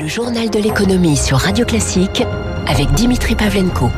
Le journal de l'économie sur Radio Classique avec Dimitri Pavlenko.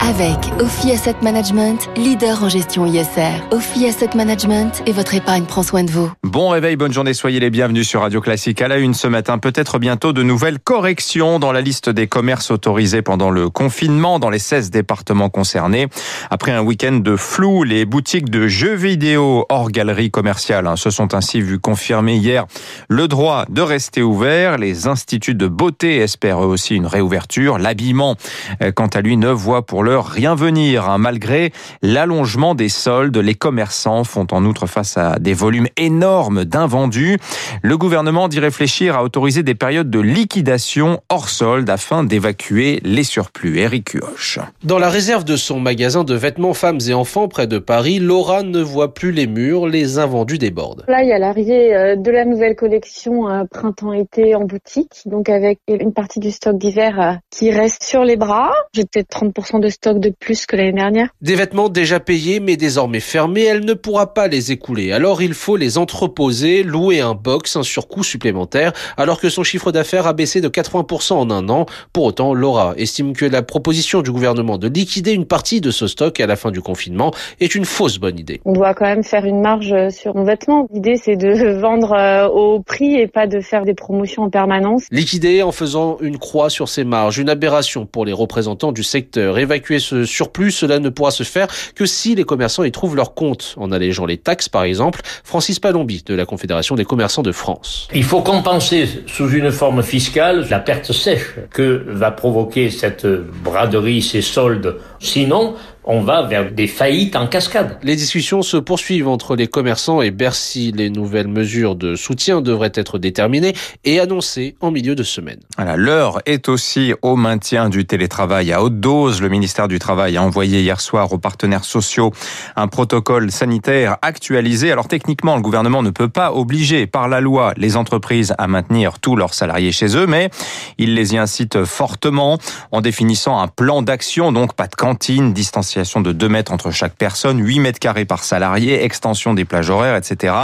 Avec Ophi Asset Management, leader en gestion ISR. Ophi Asset Management et votre épargne prend soin de vous. Bon réveil, bonne journée, soyez les bienvenus sur Radio Classique. À la une ce matin, peut-être bientôt de nouvelles corrections dans la liste des commerces autorisés pendant le confinement dans les 16 départements concernés. Après un week-end de flou, les boutiques de jeux vidéo hors galerie commerciale hein, se sont ainsi vues confirmer hier le droit de rester ouverts. Les instituts de beauté espèrent eux aussi une réouverture. L'habillement, euh, quant à lui, ne voit pour l'heure rien venir. Hein. Malgré l'allongement des soldes, les commerçants font en outre face à des volumes énormes d'invendus. Le gouvernement dit réfléchir à autoriser des périodes de liquidation hors solde afin d'évacuer les surplus. Eric Huoche. Dans la réserve de son magasin de vêtements femmes et enfants près de Paris, Laura ne voit plus les murs, les invendus débordent. Là, il y a l'arrivée euh, de la nouvelle collection euh, printemps-été en boutique, donc avec une partie du stock d'hiver euh, qui reste sur les bras. J'ai peut-être 30% de stock de plus que l'année dernière. Des vêtements déjà payés mais désormais fermés, elle ne pourra pas les écouler. Alors il faut les entreposer, louer un box, un surcoût supplémentaire, alors que son chiffre d'affaires a baissé de 80% en un an. Pour autant, Laura estime que la proposition du gouvernement de liquider une partie de ce stock à la fin du confinement est une fausse bonne idée. On doit quand même faire une marge sur nos vêtements. L'idée c'est de vendre euh, au prix et pas de faire des promotions en permanence. Liquider en faisant une croix sur ses marges, une aberration pour les représentants du secteur. Évacuer ce surplus, cela ne pourra se faire que si les commerçants y trouvent leur compte, en allégeant les taxes par exemple. Francis Palombi de la Confédération des commerçants de France. Il faut compenser sous une forme fiscale la perte sèche que va provoquer cette braderie, ces soldes. Sinon, on va vers des faillites en cascade. Les discussions se poursuivent entre les commerçants et Bercy. Les nouvelles mesures de soutien devraient être déterminées et annoncées en milieu de semaine. Voilà, l'heure est aussi au maintien du télétravail à haute dose. Le ministère du Travail a envoyé hier soir aux partenaires sociaux un protocole sanitaire actualisé. Alors techniquement, le gouvernement ne peut pas obliger par la loi les entreprises à maintenir tous leurs salariés chez eux, mais il les y incite fortement en définissant un plan d'action, donc pas de cantine, distanciation de 2 mètres entre chaque personne, 8 mètres carrés par salarié, extension des plages horaires, etc.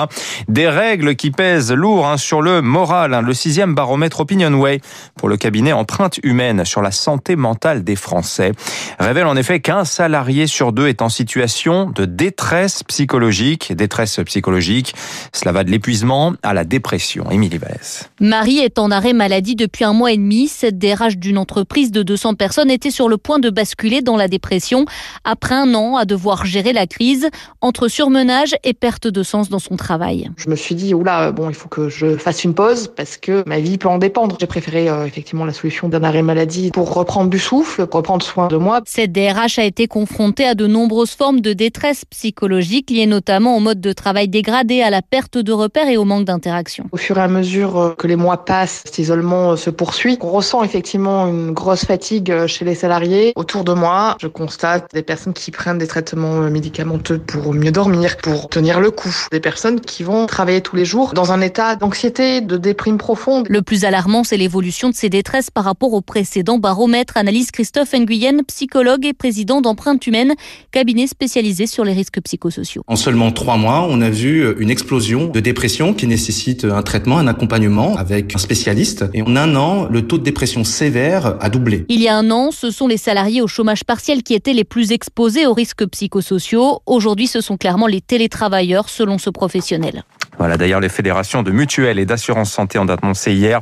Des règles qui pèsent lourd hein, sur le moral. Hein. Le sixième baromètre Opinionway pour le cabinet Empreinte Humaine sur la santé mentale des Français révèle en effet qu'un salarié sur deux est en situation de détresse psychologique. Détresse psychologique, cela va de l'épuisement à la dépression. Émilie Vallès. Marie est en arrêt maladie depuis un mois et demi. Cette DRH d'une entreprise de 200 personnes était sur le point de basculer dans la dépression après un an à devoir gérer la crise entre surmenage et perte de sens dans son travail. Je me suis dit, oula, bon, il faut que je fasse une pause parce que ma vie peut en dépendre. J'ai préféré euh, effectivement la solution d'un arrêt maladie pour reprendre du souffle, pour reprendre soin de moi. Cette DRH a été confrontée à de nombreuses formes de détresse psychologique liées notamment au mode de travail dégradé, à la perte de repères et au manque d'interaction. Au fur et à mesure euh, que les mois passent, cet isolement euh, se poursuit. On ressent effectivement une grosse fatigue chez les salariés. Autour de moi, je constate des personnes qui prennent des traitements médicamenteux pour mieux dormir, pour tenir le coup. Des personnes qui vont travailler tous les jours dans un état d'anxiété, de déprime profonde. Le plus alarmant, c'est l'évolution de ces détresses par rapport au précédent baromètre, analyse Christophe Nguyen, psychologue et président d'Empreinte Humaine, cabinet spécialisé sur les risques psychosociaux. En seulement trois mois, on a vu une explosion de dépression qui nécessite un traitement, un accompagnement avec un spécialiste. Et en un an, le taux de dépression sévère a doublé. Il y a un an, ce sont les salariés au chômage partiel qui étaient les plus exposés aux risques psychosociaux. Aujourd'hui, ce sont clairement les télétravailleurs, selon ce professionnel. Voilà, d'ailleurs, les fédérations de mutuelles et d'assurance santé ont annoncé hier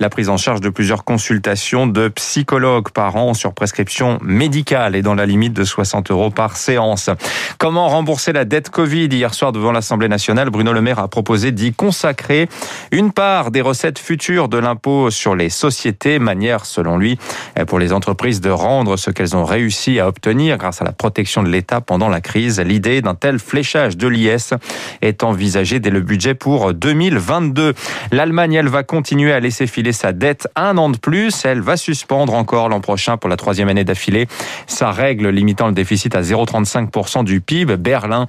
la prise en charge de plusieurs consultations de psychologues par an sur prescription médicale et dans la limite de 60 euros par séance. Comment rembourser la dette Covid Hier soir, devant l'Assemblée nationale, Bruno Le Maire a proposé d'y consacrer une part des recettes futures de l'impôt sur les sociétés, manière, selon lui, pour les entreprises de rendre ce qu'elles ont réussi à obtenir grâce à la protection de l'État pendant la crise. L'idée d'un tel fléchage de l'IS est envisagée dès le budget pour 2022. L'Allemagne, elle va continuer à laisser filer sa dette un an de plus. Elle va suspendre encore l'an prochain pour la troisième année d'affilée sa règle limitant le déficit à 0,35% du PIB. Berlin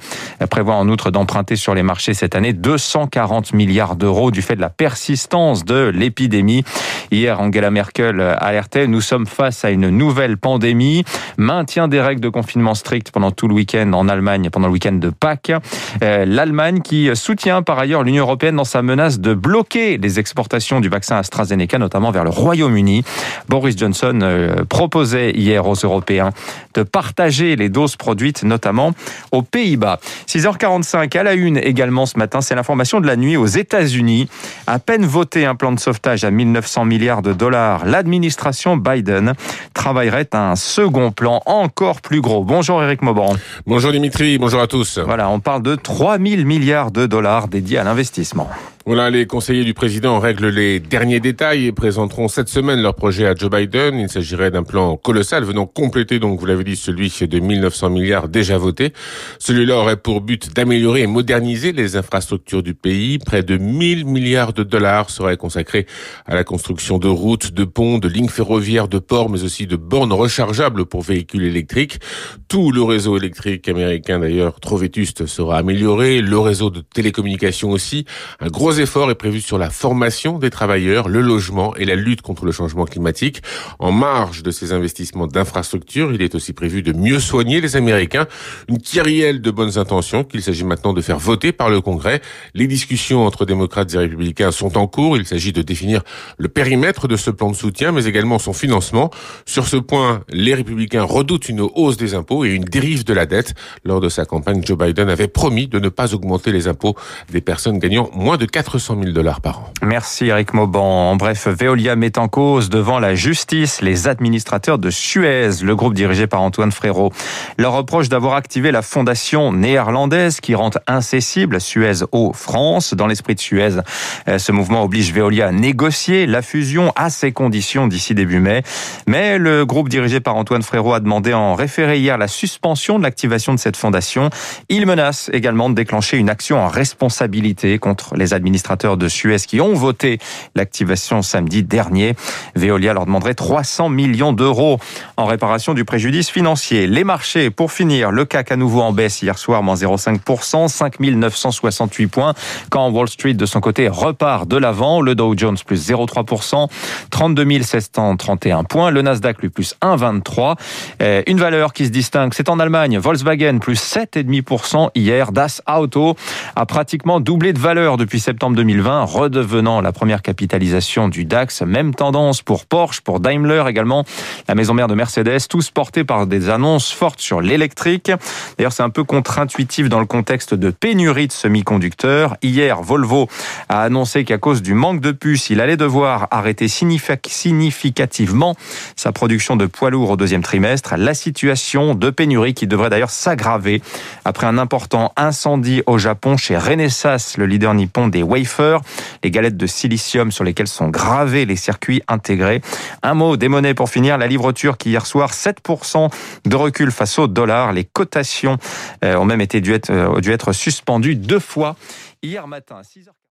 prévoit en outre d'emprunter sur les marchés cette année 240 milliards d'euros du fait de la persistance de l'épidémie. Hier, Angela Merkel alertait, nous sommes face à une nouvelle pandémie. Maintien des règles de confinement strictes pendant tout le week-end en Allemagne, pendant le week-end de Pâques. Euh, L'Allemagne qui soutient par par ailleurs l'Union européenne dans sa menace de bloquer les exportations du vaccin AstraZeneca, notamment vers le Royaume-Uni. Boris Johnson euh, proposait hier aux Européens de partager les doses produites, notamment aux Pays-Bas. 6h45 à la une également ce matin, c'est l'information de la nuit aux États-Unis. À peine voté un plan de sauvetage à 1900 milliards de dollars, l'administration Biden travaillerait à un second plan encore plus gros. Bonjour Eric Mauban. Bonjour Dimitri, bonjour à tous. Voilà, on parle de 3000 milliards de dollars dédiés à l'investissement. Voilà, les conseillers du président règlent les derniers détails et présenteront cette semaine leur projet à Joe Biden. Il s'agirait d'un plan colossal venant compléter, donc vous l'avez dit, celui de 1900 milliards déjà voté. Celui-là aurait pour but d'améliorer et moderniser les infrastructures du pays. Près de 1000 milliards de dollars seraient consacrés à la construction de routes, de ponts, de lignes ferroviaires, de ports, mais aussi de bornes rechargeables pour véhicules électriques. Tout le réseau électrique américain, d'ailleurs, trop vétuste, sera amélioré. Le réseau de télécommunications aussi. Un gros effort est prévu sur la formation des travailleurs, le logement et la lutte contre le changement climatique. En marge de ces investissements d'infrastructures, il est aussi prévu de mieux soigner les Américains. Une kyrielle de bonnes intentions qu'il s'agit maintenant de faire voter par le Congrès. Les discussions entre démocrates et républicains sont en cours. Il s'agit de définir le périmètre de ce plan de soutien, mais également son financement. Sur ce point, les républicains redoutent une hausse des impôts et une dérive de la dette. Lors de sa campagne, Joe Biden avait promis de ne pas augmenter les impôts des personnes gagnant moins de 4 400 000 dollars par an. Merci Eric Mauban. En bref, Veolia met en cause devant la justice les administrateurs de Suez, le groupe dirigé par Antoine Frérot. Leur reproche d'avoir activé la fondation néerlandaise qui rend incessible Suez Eau France. Dans l'esprit de Suez, euh, ce mouvement oblige Veolia à négocier la fusion à ses conditions d'ici début mai. Mais le groupe dirigé par Antoine Frérot a demandé en référé hier la suspension de l'activation de cette fondation. Il menace également de déclencher une action en responsabilité contre les administrateurs administrateurs de Suez qui ont voté l'activation samedi dernier. Veolia leur demanderait 300 millions d'euros en réparation du préjudice financier. Les marchés, pour finir, le CAC à nouveau en baisse hier soir, moins 0,5%, 5968 points, quand Wall Street de son côté repart de l'avant, le Dow Jones plus 0,3%, 32 731 points, le Nasdaq lui plus 1,23. Euh, une valeur qui se distingue, c'est en Allemagne, Volkswagen plus 7,5% hier, Das Auto a pratiquement doublé de valeur depuis septembre 2020, redevenant la première capitalisation du DAX. Même tendance pour Porsche, pour Daimler également, la maison mère de Mercedes, tous portés par des annonces fortes sur l'électrique. D'ailleurs, c'est un peu contre-intuitif dans le contexte de pénurie de semi-conducteurs. Hier, Volvo a annoncé qu'à cause du manque de puces, il allait devoir arrêter significativement sa production de poids lourds au deuxième trimestre. La situation de pénurie qui devrait d'ailleurs s'aggraver après un important incendie au Japon chez Renesas, le leader nippon des les galettes de silicium sur lesquelles sont gravés les circuits intégrés. Un mot des monnaies pour finir, la livre turque hier soir, 7% de recul face au dollar. Les cotations euh, ont même été dû être, euh, dû être suspendues deux fois hier matin à 6h.